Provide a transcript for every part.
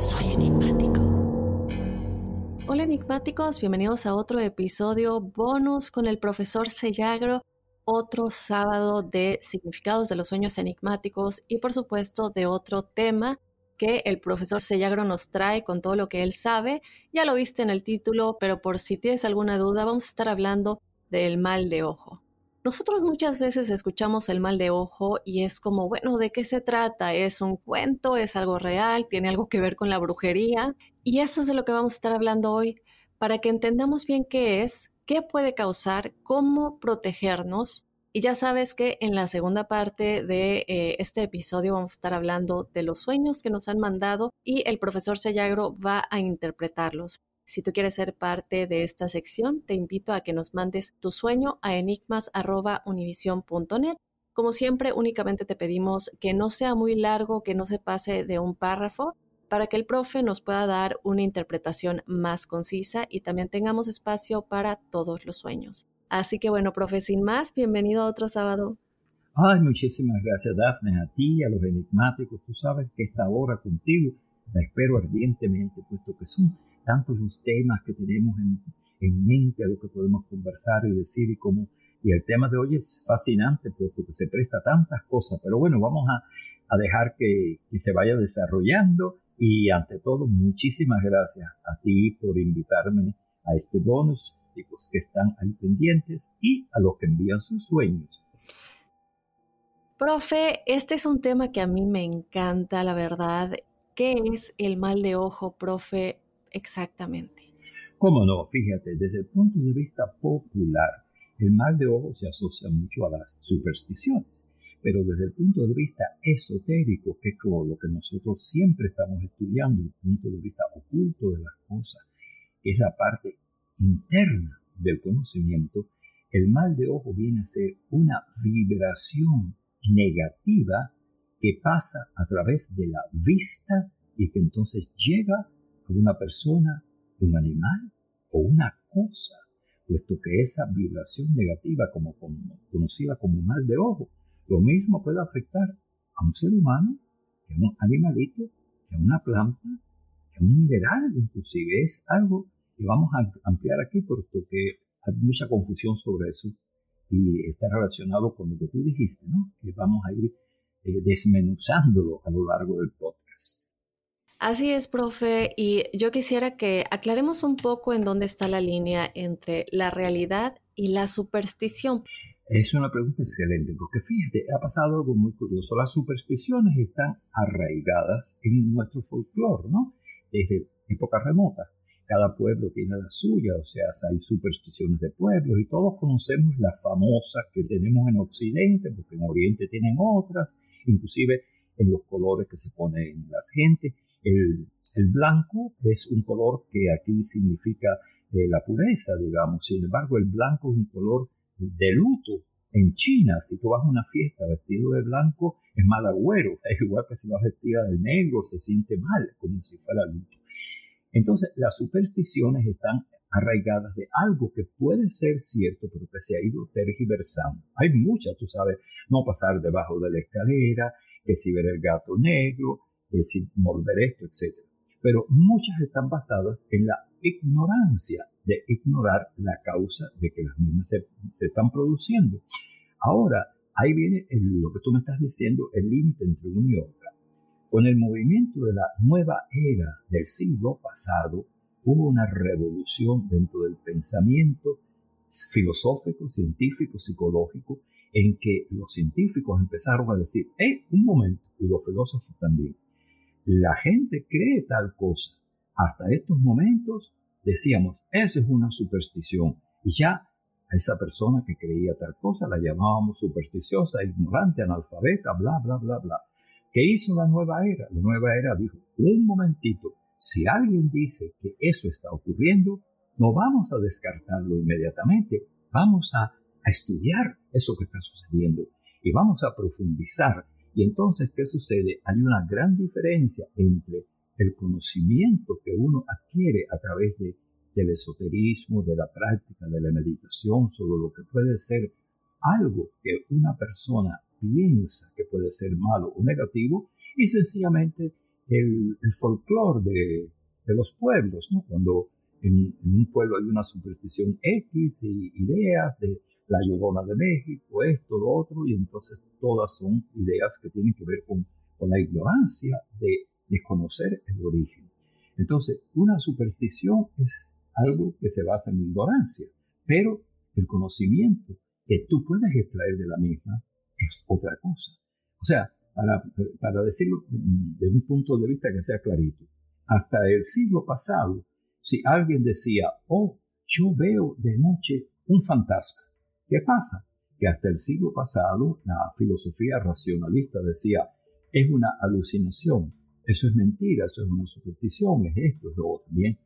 Soy enigmático. Hola enigmáticos, bienvenidos a otro episodio bonus con el profesor Sellagro, otro sábado de significados de los sueños enigmáticos y por supuesto de otro tema que el profesor Sellagro nos trae con todo lo que él sabe. Ya lo viste en el título, pero por si tienes alguna duda, vamos a estar hablando del mal de ojo. Nosotros muchas veces escuchamos el mal de ojo y es como, bueno, ¿de qué se trata? ¿Es un cuento? ¿Es algo real? ¿Tiene algo que ver con la brujería? Y eso es de lo que vamos a estar hablando hoy, para que entendamos bien qué es, qué puede causar, cómo protegernos. Y ya sabes que en la segunda parte de eh, este episodio vamos a estar hablando de los sueños que nos han mandado y el profesor Sellagro va a interpretarlos. Si tú quieres ser parte de esta sección, te invito a que nos mandes tu sueño a enigmas.univision.net. Como siempre, únicamente te pedimos que no sea muy largo, que no se pase de un párrafo, para que el profe nos pueda dar una interpretación más concisa y también tengamos espacio para todos los sueños. Así que bueno, profe, sin más, bienvenido a otro sábado. Ay, muchísimas gracias, Dafne, a ti, a los enigmáticos. Tú sabes que esta hora contigo la espero ardientemente, puesto que son tantos los temas que tenemos en, en mente a lo que podemos conversar y decir y cómo. Y el tema de hoy es fascinante, puesto que se presta tantas cosas. Pero bueno, vamos a, a dejar que, que se vaya desarrollando. Y ante todo, muchísimas gracias a ti por invitarme a este bonus, chicos que están ahí pendientes y a los que envían sus sueños. Profe, este es un tema que a mí me encanta, la verdad. ¿Qué es el mal de ojo, profe, exactamente? ¿Cómo no? Fíjate, desde el punto de vista popular, el mal de ojo se asocia mucho a las supersticiones, pero desde el punto de vista esotérico, que es lo que nosotros siempre estamos estudiando, el punto de vista oculto de las cosas, que es la parte interna del conocimiento, el mal de ojo viene a ser una vibración negativa que pasa a través de la vista y que entonces llega a una persona, un animal o una cosa, puesto que esa vibración negativa, como conocida como mal de ojo, lo mismo puede afectar a un ser humano, a un animalito, a una planta, a un mineral, inclusive es algo que vamos a ampliar aquí, puesto que hay mucha confusión sobre eso y está relacionado con lo que tú dijiste, ¿no? Que vamos a ir eh, desmenuzándolo a lo largo del podcast. Así es, profe, y yo quisiera que aclaremos un poco en dónde está la línea entre la realidad y la superstición. Es una pregunta excelente, porque fíjate, ha pasado algo muy curioso. Las supersticiones están arraigadas en nuestro folclore, ¿no? Desde épocas remotas. Cada pueblo tiene la suya, o sea, hay supersticiones de pueblos y todos conocemos las famosas que tenemos en Occidente, porque en Oriente tienen otras, inclusive en los colores que se ponen las gente. El, el blanco es un color que aquí significa eh, la pureza, digamos. Sin embargo, el blanco es un color de luto En China, si tú vas a una fiesta vestido de blanco, es mal agüero. Es igual que si vas vestida de negro, se siente mal, como si fuera luto. Entonces, las supersticiones están arraigadas de algo que puede ser cierto, pero que se ha ido tergiversando. Hay muchas, tú sabes, no pasar debajo de la escalera, que si ver el gato negro, que si volver esto, etc. Pero muchas están basadas en la ignorancia ignorar la causa de que las mismas se, están produciendo. Ahora, ahí viene lo que tú me estás diciendo, el límite entre una y otra. Con el movimiento de la nueva era del siglo pasado, hubo una revolución dentro del pensamiento filosófico, científico, psicológico, en que los científicos empezaron a decir, ¡eh, un momento! Y los filósofos también. La gente cree tal cosa. Hasta estos momentos decíamos, esa es una superstición. Y ya a esa persona que creía tal cosa la llamábamos supersticiosa, ignorante, analfabeta, bla, bla, bla, bla. ¿Qué hizo la nueva era? La nueva era dijo, un momentito, si alguien dice que eso está ocurriendo, no vamos a descartarlo inmediatamente, vamos a, estudiar eso que está sucediendo y vamos a profundizar. Y entonces, ¿qué sucede? Hay una gran diferencia entre el conocimiento que uno adquiere a través de, del esoterismo, de la práctica, de la meditación, sobre lo que puede ser algo que una persona piensa que puede ser malo o negativo, y sencillamente el, folclore de, los pueblos, ¿no? Cuando en, un pueblo hay una superstición X y ideas de la Llorona de México, esto, lo otro, y entonces todas son ideas que tienen que ver con la ignorancia de desconocer el origen. Entonces, una superstición es algo que se basa en ignorancia, pero el conocimiento que tú puedes extraer de la misma es otra cosa. O sea, para, decirlo de un punto de vista que sea clarito, hasta el siglo pasado, si alguien decía, oh, yo veo de noche un fantasma, ¿qué pasa? Que hasta el siglo pasado la filosofía racionalista decía, es una alucinación, eso es mentira, eso es una superstición, es esto, es lo otro. Bien,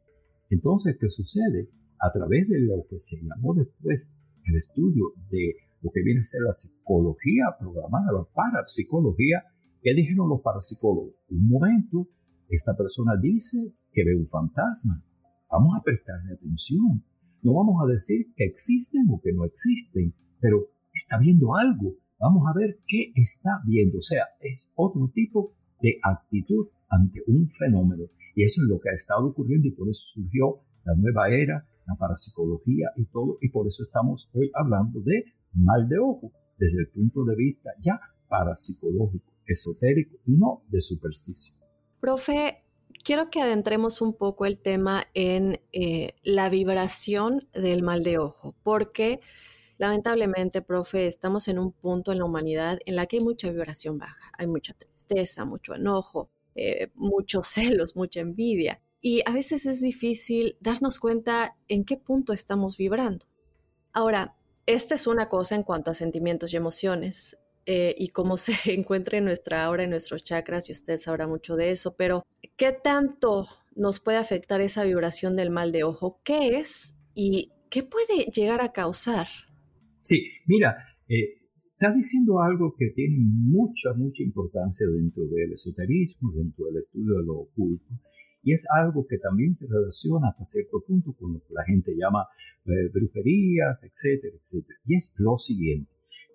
entonces, ¿qué sucede? A través de lo que se llamó después el estudio de lo que viene a ser la psicología programada, la parapsicología. ¿Qué dijeron los parapsicólogos? Un momento, esta persona dice que ve un fantasma. Vamos a prestarle atención. No vamos a decir que existen o que no existen, pero está viendo algo. Vamos a ver qué está viendo. O sea, es otro tipo de actitud ante un fenómeno. Y eso es lo que ha estado ocurriendo y por eso surgió la nueva era, la parapsicología y todo. Y por eso estamos hoy hablando de mal de ojo desde el punto de vista ya parapsicológico, esotérico y no de superstición. Profe, quiero que adentremos un poco el tema en eh, la vibración del mal de ojo, porque lamentablemente, profe, estamos en un punto en la humanidad en la que hay mucha vibración baja, hay mucha tristeza, mucho enojo, eh, muchos celos, mucha envidia. Y a veces es difícil darnos cuenta en qué punto estamos vibrando. Ahora, esta es una cosa en cuanto a sentimientos y emociones eh, y cómo se encuentra en nuestra aura, en nuestros chakras, y usted sabrá mucho de eso, pero ¿qué tanto nos puede afectar esa vibración del mal de ojo? ¿Qué es y qué puede llegar a causar? Sí, mira, eh, estás diciendo algo que tiene mucha, mucha importancia dentro del esoterismo, dentro del estudio de lo oculto, y es algo que también se relaciona hasta cierto punto con lo que la gente llama eh, brujerías, etcétera, etcétera. Y es lo siguiente.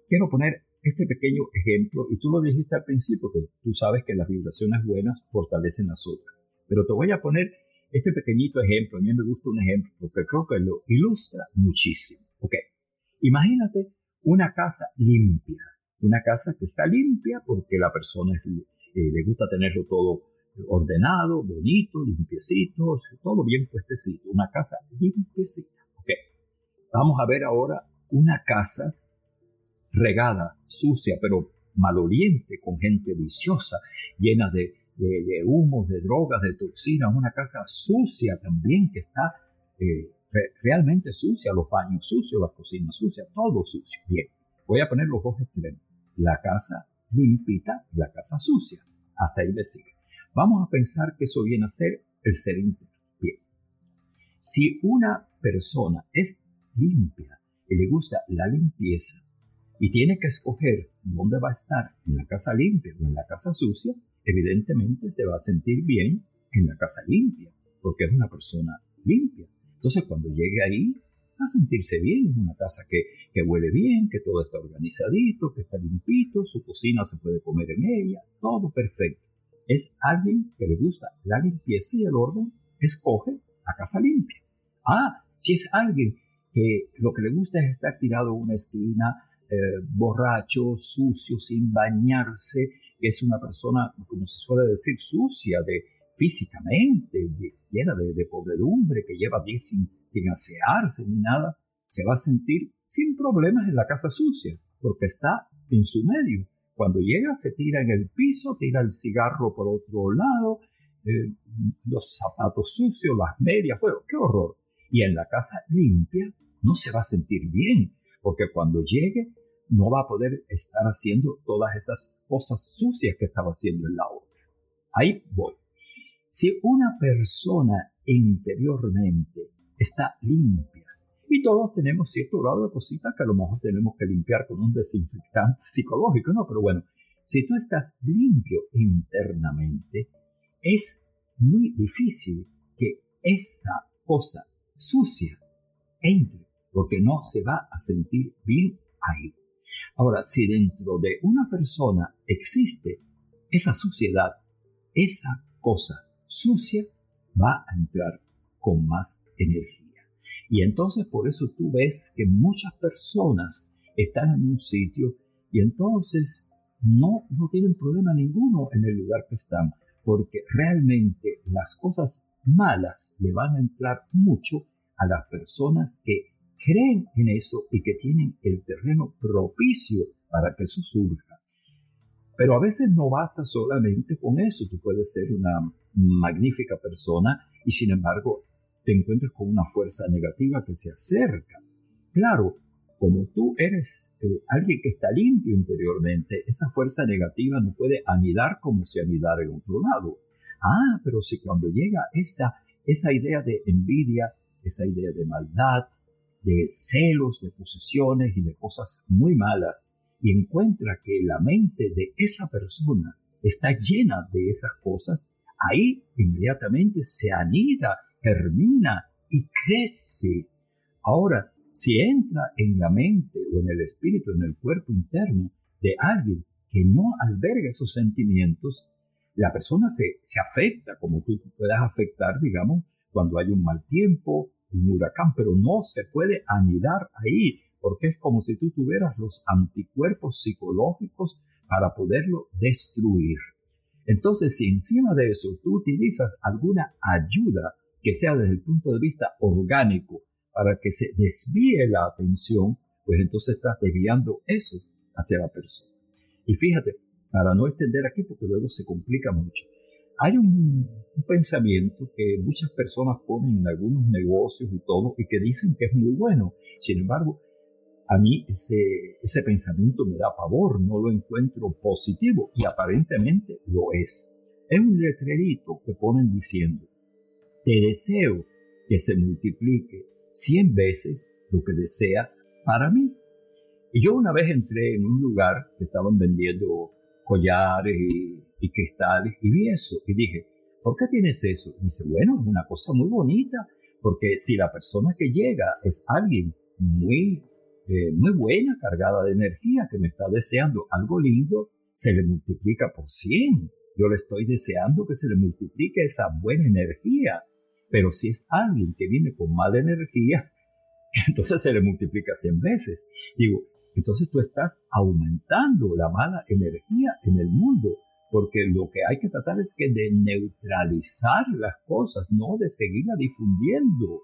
Quiero poner este pequeño ejemplo, y tú lo dijiste al principio, que tú sabes que las vibraciones buenas fortalecen las otras. Pero te voy a poner este pequeñito ejemplo. A mí me gusta un ejemplo porque creo que lo ilustra muchísimo. Ok. Imagínate una casa limpia. Una casa que está limpia porque la persona eh, le gusta tenerlo todo ordenado, bonito, limpiecito, todo bien puestecito, una casa limpiecita. Vamos a ver ahora una casa regada, sucia, pero maloliente, con gente viciosa, llena de, de, humos, de drogas, de toxinas, una casa sucia también que está eh, realmente sucia, los baños sucios, las cocinas sucias, todo sucio. Bien, voy a poner los dos extremos, la casa limpita y la casa sucia. Hasta ahí me sigue. Vamos a pensar que eso viene a ser el ser íntegro. Bien. Si una persona es limpia y le gusta la limpieza, y tiene que escoger dónde va a estar, en la casa limpia o en la casa sucia, evidentemente se va a sentir bien en la casa limpia, porque es una persona limpia. Entonces cuando llegue ahí, va a sentirse bien, es una casa que, que huele bien, que todo está organizadito, que está limpito, su cocina se puede comer en ella, todo perfecto. Es alguien que le gusta la limpieza y el orden, escoge la casa limpia. Ah, si es alguien que lo que le gusta es estar tirado en una esquina, eh, borracho, sucio, sin bañarse, es una persona, como se suele decir, sucia de físicamente, llena de, de, pobredumbre, que lleva días sin, sin asearse ni nada, se va a sentir sin problemas en la casa sucia, porque está en su medio. Cuando llega se tira en el piso, tira el cigarro por otro lado, eh, los zapatos sucios, las medias, bueno, qué horror. Y en la casa limpia no se va a sentir bien, porque cuando llegue no va a poder estar haciendo todas esas cosas sucias que estaba haciendo en la otra. Ahí voy. Si una persona interiormente está limpia, y todos tenemos cierto grado de cositas que a lo mejor tenemos que limpiar con un desinfectante psicológico, ¿no? Pero bueno, si tú estás limpio internamente, es muy difícil que esa cosa sucia entre, porque no se va a sentir bien ahí. Ahora, si dentro de una persona existe esa suciedad, esa cosa sucia va a entrar con más energía. Y entonces por eso tú ves que muchas personas están en un sitio y entonces no, no tienen problema ninguno en el lugar que están, porque realmente las cosas malas le van a entrar mucho a las personas que creen en eso y que tienen el terreno propicio para que eso surja. Pero a veces no basta solamente con eso. Tú puedes ser una magnífica persona y sin embargo te encuentras con una fuerza negativa que se acerca. Claro, como tú eres eh, alguien que está limpio interiormente, esa fuerza negativa no puede anidar como si anidara en otro lado. Ah, pero si cuando llega esa, esa idea de envidia, esa idea de maldad, de celos, de posesiones y de cosas muy malas, y encuentra que la mente de esa persona está llena de esas cosas, ahí inmediatamente se anida, germina y crece. Ahora, si entra en la mente o en el espíritu, en el cuerpo interno de alguien que no alberga esos sentimientos, la persona se, se afecta como tú puedas afectar, digamos, cuando hay un mal tiempo, un huracán, pero no se puede anidar ahí, porque es como si tú tuvieras los anticuerpos psicológicos para poderlo destruir. Entonces, si encima de eso tú utilizas alguna ayuda que sea desde el punto de vista orgánico para que se desvíe la atención, pues entonces estás desviando eso hacia la persona. Y fíjate, para no extender aquí, porque luego se complica mucho, hay un, pensamiento que muchas personas ponen en algunos negocios y todo, y que dicen que es muy bueno. Sin embargo, a mí ese, ese pensamiento me da pavor, no lo encuentro positivo, y aparentemente lo es. Es un letrerito que ponen diciendo, te deseo que se multiplique cien veces lo que deseas para mí. Y yo una vez entré en un lugar que estaban vendiendo collares y y cristales y vi eso y dije, ¿por qué tienes eso? Y dice, bueno, es una cosa muy bonita, porque si la persona que llega es alguien muy, muy buena, cargada de energía, que me está deseando algo lindo, se le multiplica por 100. Yo le estoy deseando que se le multiplique esa buena energía. Pero si es alguien que viene con mala energía, entonces se le multiplica 100 veces. Digo, entonces tú estás aumentando la mala energía en el mundo porque lo que hay que tratar es que de neutralizar las cosas, no de seguirla difundiendo.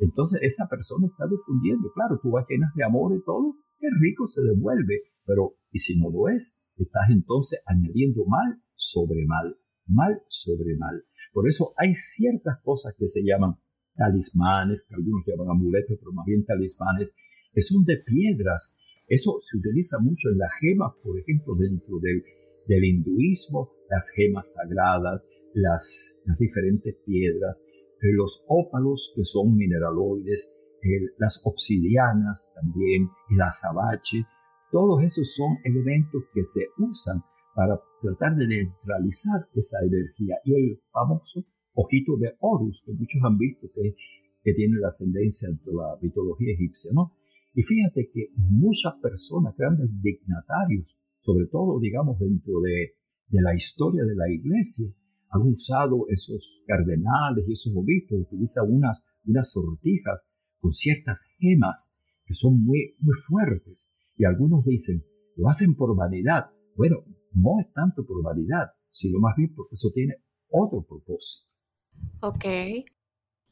Entonces esa persona está difundiendo, claro, tú vas llenas de amor y todo, qué rico se devuelve, pero ¿y si no lo es? Estás entonces añadiendo mal sobre mal, mal sobre mal. Por eso hay ciertas cosas que se llaman talismanes, que algunos llaman amuletos, pero más bien talismanes, que son de piedras. Eso se utiliza mucho en las gemas, por ejemplo, dentro del hinduismo, las gemas sagradas, las, diferentes piedras, los ópalos que son mineraloides, las obsidianas también, el azabache, Todos esos son elementos que se usan para tratar de neutralizar esa energía. Y el famoso ojito de Horus, que muchos han visto que, que tiene la ascendencia de la mitología egipcia, ¿no? Y fíjate que muchas personas, grandes dignatarios, sobre todo, digamos, dentro de, de la historia de la iglesia, han usado esos cardenales y esos obispos, utilizan unas, unas sortijas con ciertas gemas que son muy, muy fuertes. Y algunos dicen, lo hacen por vanidad. Bueno, no es tanto por vanidad, sino más bien porque eso tiene otro propósito. Ok.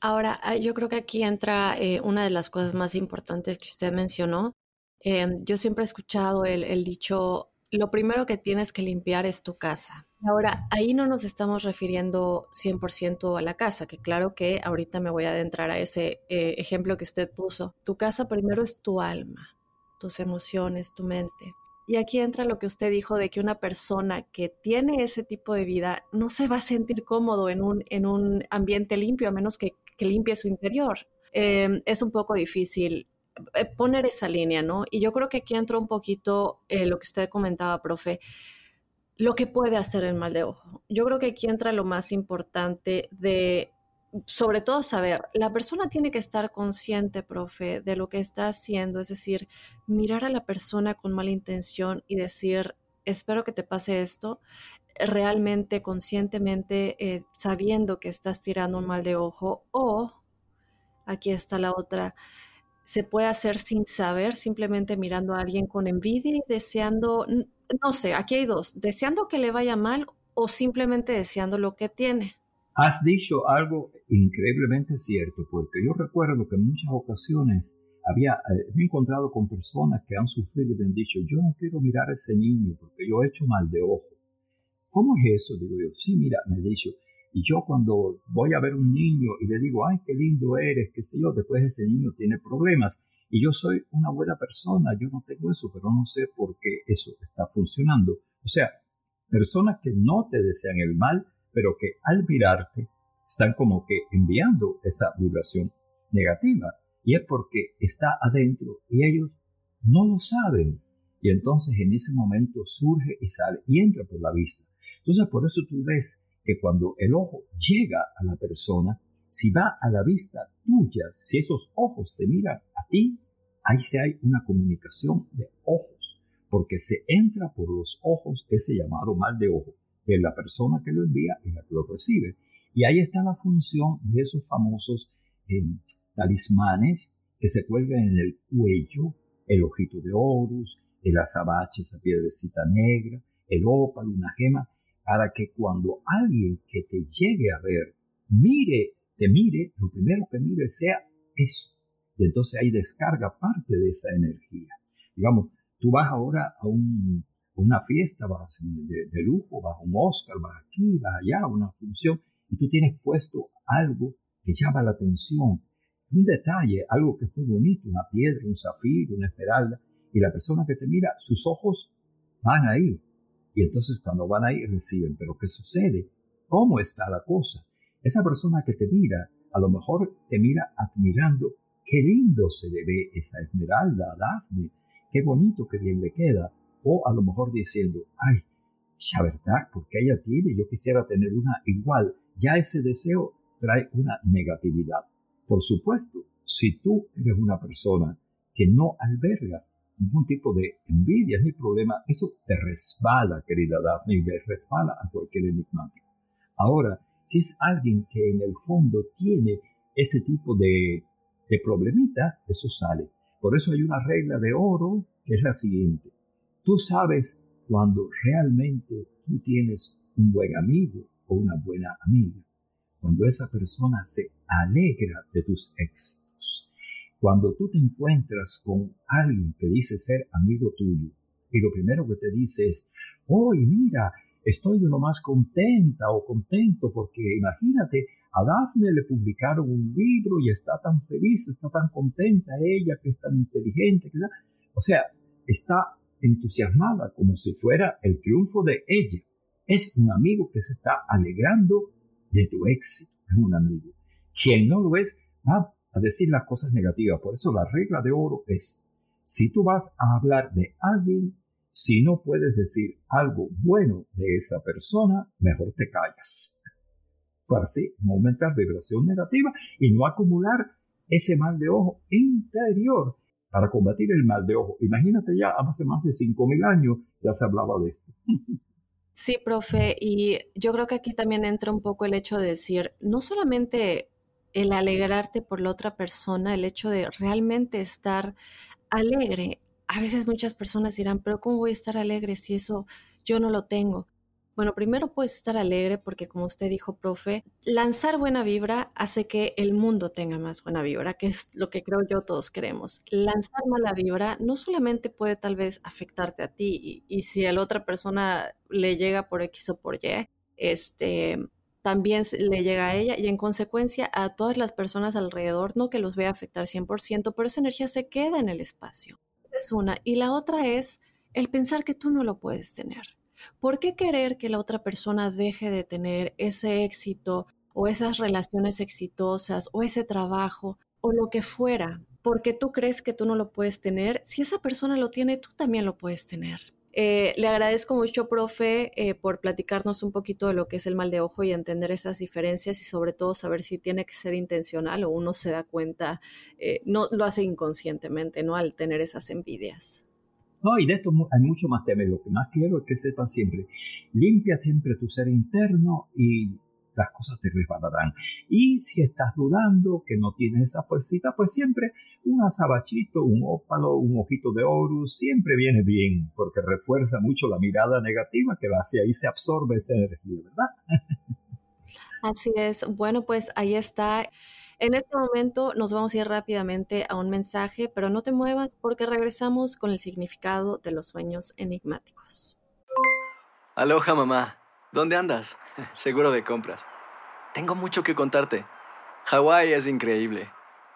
Ahora, ah, yo creo que aquí entra eh, una de las cosas más importantes que usted mencionó. Em, yo siempre he escuchado el, el dicho, lo primero que tienes que limpiar es tu casa. Ahora, ahí no nos estamos refiriendo 100% a la casa, que claro que ahorita me voy a adentrar a ese eh, ejemplo que usted puso. Tu casa primero es tu alma, tus emociones, tu mente. Y aquí entra lo que usted dijo de que una persona que tiene ese tipo de vida no se va a sentir cómodo en un, en un ambiente limpio a menos que, limpie su interior. Em, es un poco difícil poner esa línea, ¿no? Y yo creo que aquí entra un poquito eh, lo que usted comentaba, profe, lo que puede hacer el mal de ojo. Yo creo que aquí entra lo más importante de, sobre todo, saber, la persona tiene que estar consciente, profe, de lo que está haciendo, es decir, mirar a la persona con mala intención y decir, espero que te pase esto, realmente, conscientemente, eh, sabiendo que estás tirando un mal de ojo o, aquí está la otra, se puede hacer sin saber, simplemente mirando a alguien con envidia y deseando, no sé, aquí hay dos, deseando que le vaya mal o simplemente deseando lo que tiene. Has dicho algo increíblemente cierto, porque yo recuerdo que en muchas ocasiones había, eh, me he encontrado con personas que han sufrido y me han dicho, yo no quiero mirar a ese niño porque yo he hecho mal de ojo. ¿Cómo es eso? Digo yo, sí, mira, me he dicho, y yo cuando voy a ver un niño y le digo, ay, qué lindo eres, qué sé yo, después ese niño tiene problemas. Y yo soy una buena persona, yo no tengo eso, pero no sé por qué eso está funcionando. O sea, personas que no te desean el mal, pero que al mirarte están como que enviando esa vibración negativa. Y es porque está adentro y ellos no lo saben. Y entonces en ese momento surge y sale y entra por la vista. Entonces por eso tú ves que cuando el ojo llega a la persona, si va a la vista tuya, si esos ojos te miran a ti, ahí se hay una comunicación de ojos, porque se entra por los ojos ese llamado mal de ojo de la persona que lo envía y la que lo recibe. Y ahí está la función de esos famosos eh, talismanes que se cuelgan en el cuello, el ojito de Horus, el azabache, esa piedrecita negra, el ópalo, una gema, para que cuando alguien que te llegue a ver mire, te mire, lo primero que mire sea eso. Y entonces ahí descarga parte de esa energía. Digamos, tú vas ahora a, una fiesta, de, lujo, vas a un Oscar, vas aquí, vas allá, una función, y tú tienes puesto algo que llama la atención, un detalle, algo que fue bonito, una piedra, un zafiro, una esmeralda, y la persona que te mira, sus ojos van ahí, y entonces cuando van ahí reciben, pero ¿qué sucede? ¿Cómo está la cosa? Esa persona que te mira, a lo mejor te mira admirando, qué lindo se le ve esa esmeralda a Daphne, qué bonito, qué bien le queda. O a lo mejor diciendo, ay, ya verdad, porque ella tiene, yo quisiera tener una igual. Ya ese deseo trae una negatividad. Por supuesto, si tú eres una persona que no albergas ningún tipo de envidia ni problema, eso te resbala, querida Daphne, y le resbala a cualquier enigmático. Ahora, si es alguien que en el fondo tiene ese tipo de, de problemita, eso sale. Por eso hay una regla de oro que es la siguiente. Tú sabes cuando realmente tú tienes un buen amigo o una buena amiga. Cuando esa persona se alegra de tus éxitos cuando tú te encuentras con alguien que dice ser amigo tuyo y lo primero que te dice es, hoy mira, estoy de lo más contenta o contento porque imagínate, a Daphne le publicaron un libro y está tan feliz, está tan contenta ella, que es tan inteligente, que o sea, está entusiasmada como si fuera el triunfo de ella. Es un amigo que se está alegrando de tu éxito, es un amigo. Quien no lo es, va decir las cosas negativas. Por eso la regla de oro es, si tú vas a hablar de alguien, si no puedes decir algo bueno de esa persona, mejor te callas. Para así no aumentar vibración negativa y no acumular ese mal de ojo interior para combatir el mal de ojo. Imagínate ya, hace más de 5.000 años ya se hablaba de esto. Sí, profe, y yo creo que aquí también entra un poco el hecho de decir, no solamente el alegrarte por la otra persona, el hecho de realmente estar alegre. A veces muchas personas dirán, pero ¿cómo voy a estar alegre si eso yo no lo tengo? Bueno, primero puedes estar alegre porque como usted dijo, profe, lanzar buena vibra hace que el mundo tenga más buena vibra, que es lo que creo yo todos queremos. Lanzar mala vibra no solamente puede tal vez afectarte a ti y, si a la otra persona le llega por X o por Y, este, también le llega a ella y en consecuencia a todas las personas alrededor, no que los vea afectar 100%, pero esa energía se queda en el espacio. Es una. Y la otra es el pensar que tú no lo puedes tener. ¿Por qué querer que la otra persona deje de tener ese éxito o esas relaciones exitosas o ese trabajo o lo que fuera? Porque tú crees que tú no lo puedes tener. Si esa persona lo tiene, tú también lo puedes tener. Eh, le agradezco mucho, profe, eh, por platicarnos un poquito de lo que es el mal de ojo y entender esas diferencias y sobre todo saber si tiene que ser intencional o uno se da cuenta, eh, no lo hace inconscientemente, ¿no? Al tener esas envidias. No, y de esto hay mucho más temas. Lo que más quiero es que sepan siempre, limpia siempre tu ser interno y las cosas te resbalarán. Y si estás dudando que no tienes esa fuercita, pues siempre un azabachito, un ópalo, un ojito de oro, siempre viene bien, porque refuerza mucho la mirada negativa que va hacia ahí se absorbe esa energía, ¿verdad? Así es. Bueno, pues ahí está. En este momento nos vamos a ir rápidamente a un mensaje, pero no te muevas porque regresamos con el significado de los sueños enigmáticos. Aloha mamá, ¿dónde andas? Seguro de compras. Tengo mucho que contarte. Hawái es increíble.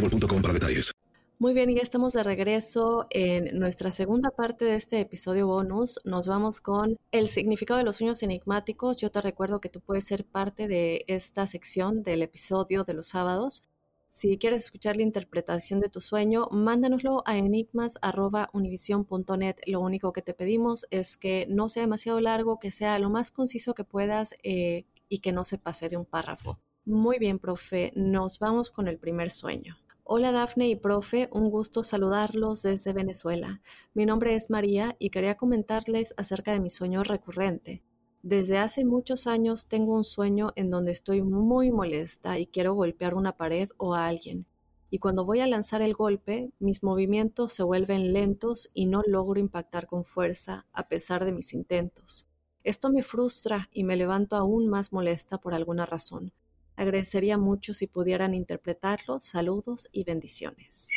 boostmobile.com para detalles. Muy bien, ya estamos de regreso en nuestra segunda parte de este episodio bonus. Nos vamos con el significado de los sueños enigmáticos. Yo te recuerdo que tú puedes ser parte de esta sección del episodio de los sábados. Si quieres escuchar la interpretación de tu sueño, mándanoslo a enigmas.univision.net. Lo único que te pedimos es que no sea demasiado largo, que sea lo más conciso que puedas eh, y que no se pase de un párrafo. Muy bien, profe. Nos vamos con el primer sueño. Hola Dafne y profe, un gusto saludarlos desde Venezuela. Mi nombre es María y quería comentarles acerca de mi sueño recurrente. Desde hace muchos años tengo un sueño en donde estoy muy molesta y quiero golpear una pared o a alguien. Y cuando voy a lanzar el golpe, mis movimientos se vuelven lentos y no logro impactar con fuerza a pesar de mis intentos. Esto me frustra y me levanto aún más molesta por alguna razón. Agradecería mucho si pudieran interpretarlo. Saludos y bendiciones.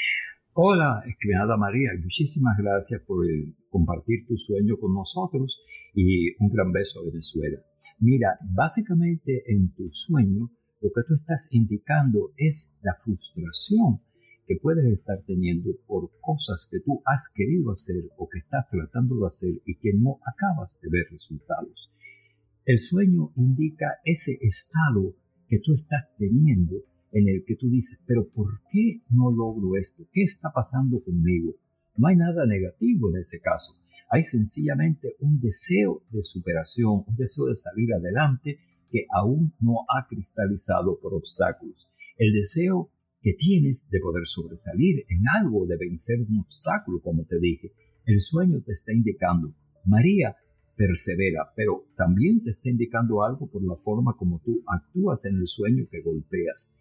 Hola, estimada María, muchísimas gracias por el- compartir tu sueño con nosotros y un gran beso a Venezuela. Mira, básicamente en tu sueño lo que tú estás indicando es la frustración que puedes estar teniendo por cosas que tú has querido hacer o que estás tratando de hacer y que no acabas de ver resultados. El sueño indica ese estado que tú estás teniendo en el que tú dices, pero ¿por qué no logro esto? ¿Qué está pasando conmigo? No hay nada negativo en ese caso. Hay sencillamente un deseo de superación, un deseo de salir adelante que aún no ha cristalizado por obstáculos. El deseo que tienes de poder sobresalir en algo, de vencer un obstáculo, como te dije. El sueño te está indicando, María, persevera, pero también te está indicando algo por la forma como tú actúas en el sueño que golpeas.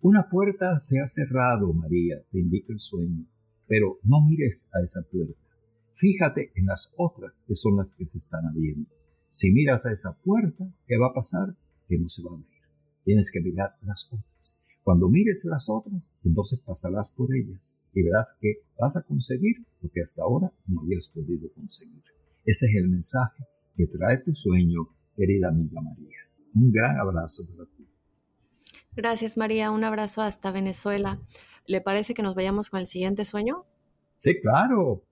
Una puerta se ha cerrado, María, te indica el sueño, pero no mires a esa puerta. Fíjate en las otras que son las que se están abriendo. Si miras a esa puerta, ¿qué va a pasar? Que no se va a abrir. Tienes que mirar las otras. Cuando mires las otras, entonces pasarás por ellas y verás que vas a conseguir lo que hasta ahora no habías podido conseguir. Ese es el mensaje que trae tu sueño, querida amiga María. Un gran abrazo para ti. Gracias María, un abrazo hasta Venezuela. ¿Le parece que nos vayamos con el siguiente sueño? Sí, claro.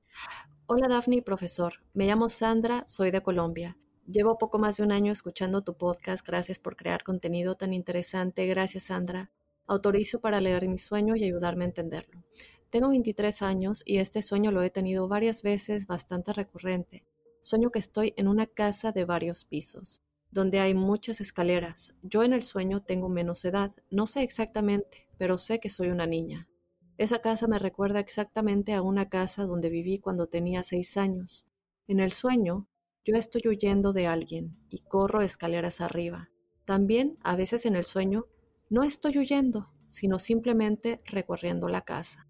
Hola Daphne, profesor. Me llamo Sandra, soy de Colombia. Llevo poco más de un año escuchando tu podcast. Gracias por crear contenido tan interesante. Gracias, Sandra. Autorizo para leer mi sueño y ayudarme a entenderlo. Tengo 23 años y este sueño lo he tenido varias veces bastante recurrente. Sueño que estoy en una casa de varios pisos, donde hay muchas escaleras. Yo en el sueño tengo menos edad, no sé exactamente, pero sé que soy una niña. Esa casa me recuerda exactamente a una casa donde viví cuando tenía seis años. En el sueño, yo estoy huyendo de alguien y corro escaleras arriba. También, a veces en el sueño, no estoy huyendo, sino simplemente recorriendo la casa.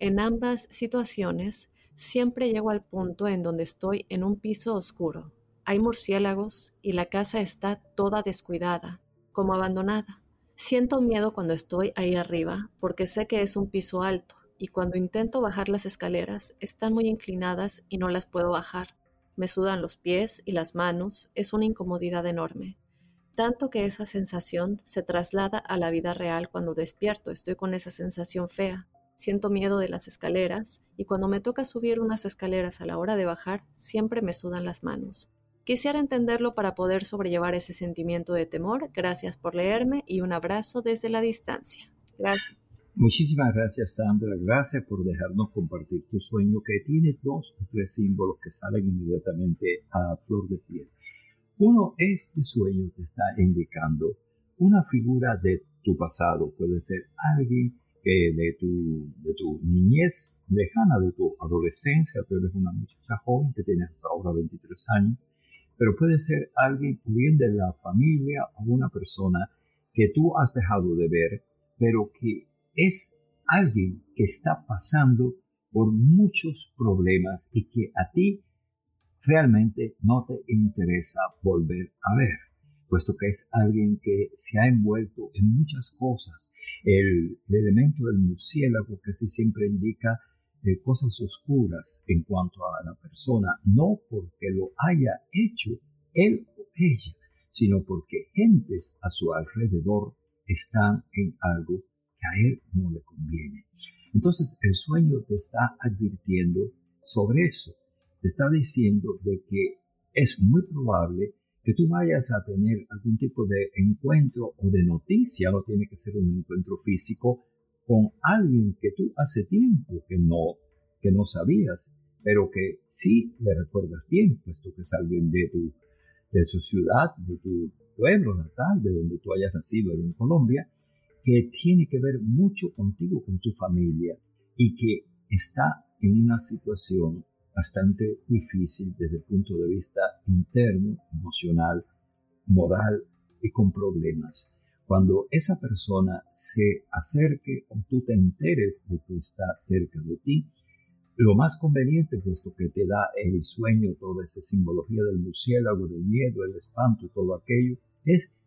En ambas situaciones, siempre llego al punto en donde estoy en un piso oscuro. Hay murciélagos y la casa está toda descuidada, como abandonada. Siento miedo cuando estoy ahí arriba porque sé que es un piso alto y cuando intento bajar las escaleras están muy inclinadas y no las puedo bajar. Me sudan los pies y las manos, es una incomodidad enorme tanto que esa sensación se traslada a la vida real cuando despierto. Estoy con esa sensación fea. Siento miedo de las escaleras y cuando me toca subir unas escaleras a la hora de bajar, siempre me sudan las manos. Quisiera entenderlo para poder sobrellevar ese sentimiento de temor. Gracias por leerme y un abrazo desde la distancia. Gracias. Muchísimas gracias, Sandra. Gracias por dejarnos compartir tu sueño que tiene dos o tres símbolos que salen inmediatamente a flor de piel. Uno, este sueño te está indicando una figura de tu pasado. Puede ser alguien que de tu, de tu niñez lejana, de tu adolescencia, tú eres una muchacha joven que tienes ahora 23 años, pero puede ser alguien bien de la familia o una persona que tú has dejado de ver, pero que es alguien que está pasando por muchos problemas y que a ti realmente no te interesa volver a ver, puesto que es alguien que se ha envuelto en muchas cosas. El, elemento del murciélago casi siempre indica eh, cosas oscuras en cuanto a la persona, no porque lo haya hecho él o ella, sino porque gentes a su alrededor están en algo que a él no le conviene. Entonces el sueño te está advirtiendo sobre eso te está diciendo de que es muy probable que tú vayas a tener algún tipo de encuentro o de noticia, no tiene que ser un encuentro físico, con alguien que tú hace tiempo que no, que no sabías, pero que sí le recuerdas bien, puesto que es alguien de tu, de su ciudad, de tu pueblo natal, de donde tú hayas nacido en Colombia, que tiene que ver mucho contigo, con tu familia, y que está en una situación bastante difícil desde el punto de vista interno, emocional, moral y con problemas. Cuando esa persona se acerque o tú te enteres de que está cerca de ti, lo más conveniente, puesto que te da el sueño, toda esa simbología del murciélago, del miedo, el espanto todo aquello, es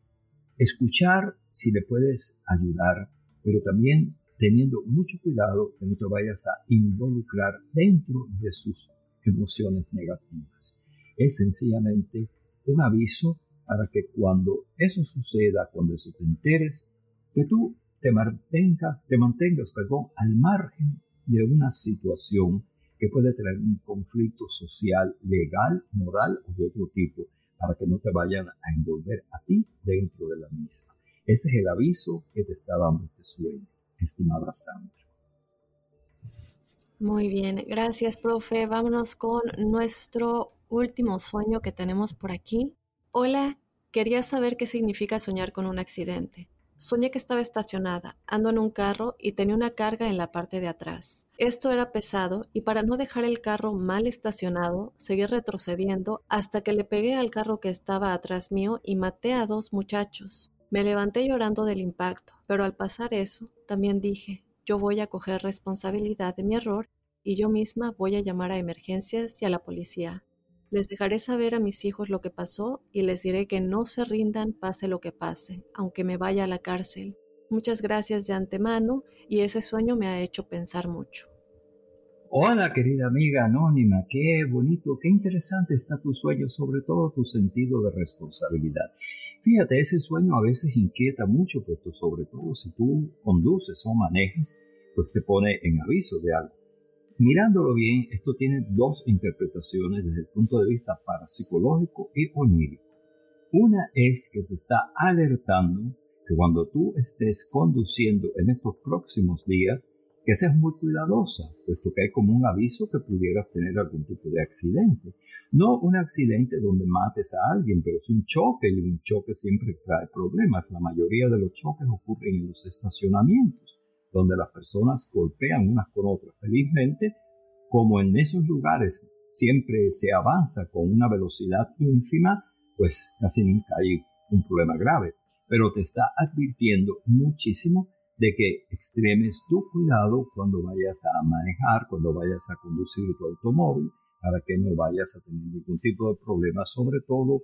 escuchar si le puedes ayudar, pero también teniendo mucho cuidado que no te vayas a involucrar dentro de sus emociones negativas. Es sencillamente un aviso para que cuando eso suceda, cuando eso te enteres, que tú te mantengas, te mantengas, perdón, al margen de una situación que puede traer un conflicto social, legal, moral o de otro tipo, para que no te vayan a envolver a ti dentro de la misma. Ese es el aviso que te está dando este sueño, estimada Sandra. Muy bien, gracias, profe. Vámonos con nuestro último sueño que tenemos por aquí. Hola, quería saber qué significa soñar con un accidente. Soñé que estaba estacionada, ando en un carro y tenía una carga en la parte de atrás. Esto era pesado y para no dejar el carro mal estacionado, seguí retrocediendo hasta que le pegué al carro que estaba atrás mío y maté a dos muchachos. Me levanté llorando del impacto, pero al pasar eso, también dije, yo voy a coger responsabilidad de mi error y yo misma voy a llamar a emergencias y a la policía. Les dejaré saber a mis hijos lo que pasó y les diré que no se rindan pase lo que pase, aunque me vaya a la cárcel. Muchas gracias de antemano y ese sueño me ha hecho pensar mucho. Hola querida amiga anónima, qué bonito, qué interesante está tu sueño, sobre todo tu sentido de responsabilidad. Fíjate, ese sueño a veces inquieta mucho, puesto sobre todo si tú conduces o manejas, pues te pone en aviso de algo. Mirándolo bien, esto tiene dos interpretaciones desde el punto de vista parapsicológico y onírico. Una es que te está alertando que cuando tú estés conduciendo en estos próximos días, que seas muy cuidadosa, puesto que hay como un aviso que pudieras tener algún tipo de accidente. No un accidente donde mates a alguien, pero sí un choque, y un choque siempre trae problemas. La mayoría de los choques ocurren en los estacionamientos donde las personas golpean unas con otras. Felizmente, como en esos lugares siempre se avanza con una velocidad ínfima, pues casi nunca hay un problema grave. Pero te está advirtiendo muchísimo de que extremes tu cuidado cuando vayas a manejar, cuando vayas a conducir tu automóvil, para que no vayas a tener ningún tipo de problema, sobre todo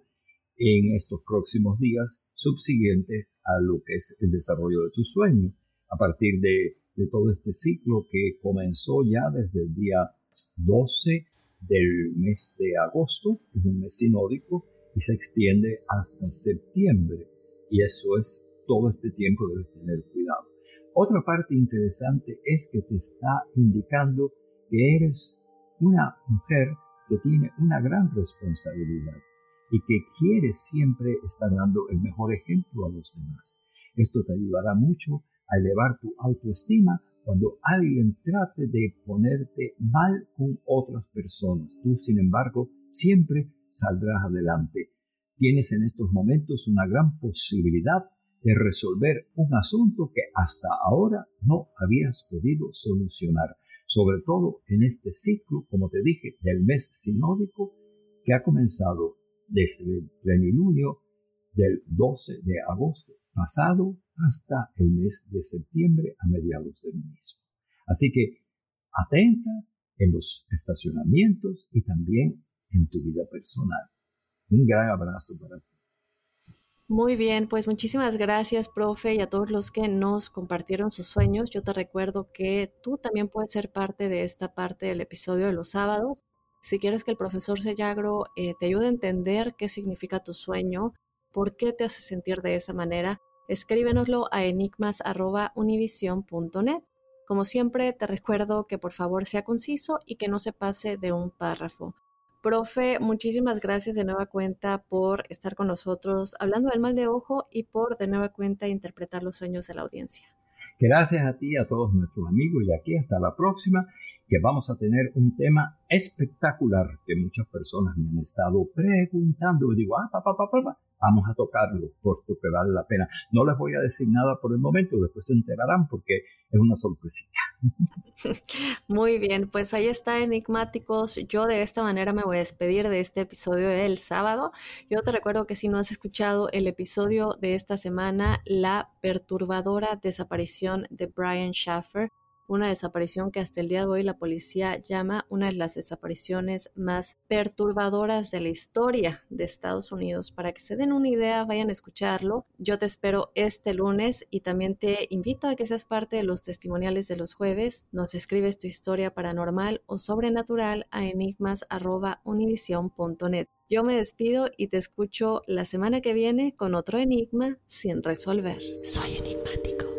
en estos próximos días subsiguientes a lo que es el desarrollo de tu sueño a partir de, todo este ciclo que comenzó ya desde el día 12 del mes de agosto, es un mes sinódico, y se extiende hasta septiembre. Y eso es todo este tiempo debes tener cuidado. Otra parte interesante es que te está indicando que eres una mujer que tiene una gran responsabilidad y que quiere siempre estar dando el mejor ejemplo a los demás. Esto te ayudará mucho a elevar tu autoestima cuando alguien trate de ponerte mal con otras personas. Tú, sin embargo, siempre saldrás adelante. Tienes en estos momentos una gran posibilidad de resolver un asunto que hasta ahora no habías podido solucionar, sobre todo en este ciclo, como te dije, del mes sinódico que ha comenzado desde el plenilunio del 12 de agosto pasado hasta el mes de septiembre a mediados del mismo. Así que atenta en los estacionamientos y también en tu vida personal. Un gran abrazo para ti. Muy bien, pues muchísimas gracias, profe, y a todos los que nos compartieron sus sueños. Yo te recuerdo que tú también puedes ser parte de esta parte del episodio de los sábados. Si quieres que el profesor Sellagro eh, te ayude a entender qué significa tu sueño, por qué te hace sentir de esa manera, escríbenoslo a enigmas.univision.net. Como siempre, te recuerdo que por favor sea conciso y que no se pase de un párrafo. Profe, muchísimas gracias de nueva cuenta por estar con nosotros hablando del mal de ojo y por de nueva cuenta interpretar los sueños de la audiencia. Gracias a ti, a todos nuestros amigos y aquí hasta la próxima, que vamos a tener un tema espectacular que muchas personas me han estado preguntando digo, ah, papá, papá, papá, vamos a tocarlo, puesto que vale la pena. No les voy a decir nada por el momento, después se enterarán porque es una sorpresita. Muy bien, pues ahí está Enigmáticos. Yo de esta manera me voy a despedir de este episodio del sábado. Yo te recuerdo que si no has escuchado el episodio de esta semana, la perturbadora desaparición de Brian Schaffer, una desaparición que hasta el día de hoy la policía llama una de las desapariciones más perturbadoras de la historia de Estados Unidos. Para que se den una idea, vayan a escucharlo. Yo te espero este lunes y también te invito a que seas parte de los testimoniales de los jueves. Nos escribes tu historia paranormal o sobrenatural a enigmas.univision.net. Yo me despido y te escucho la semana que viene con otro enigma sin resolver. Soy enigmático.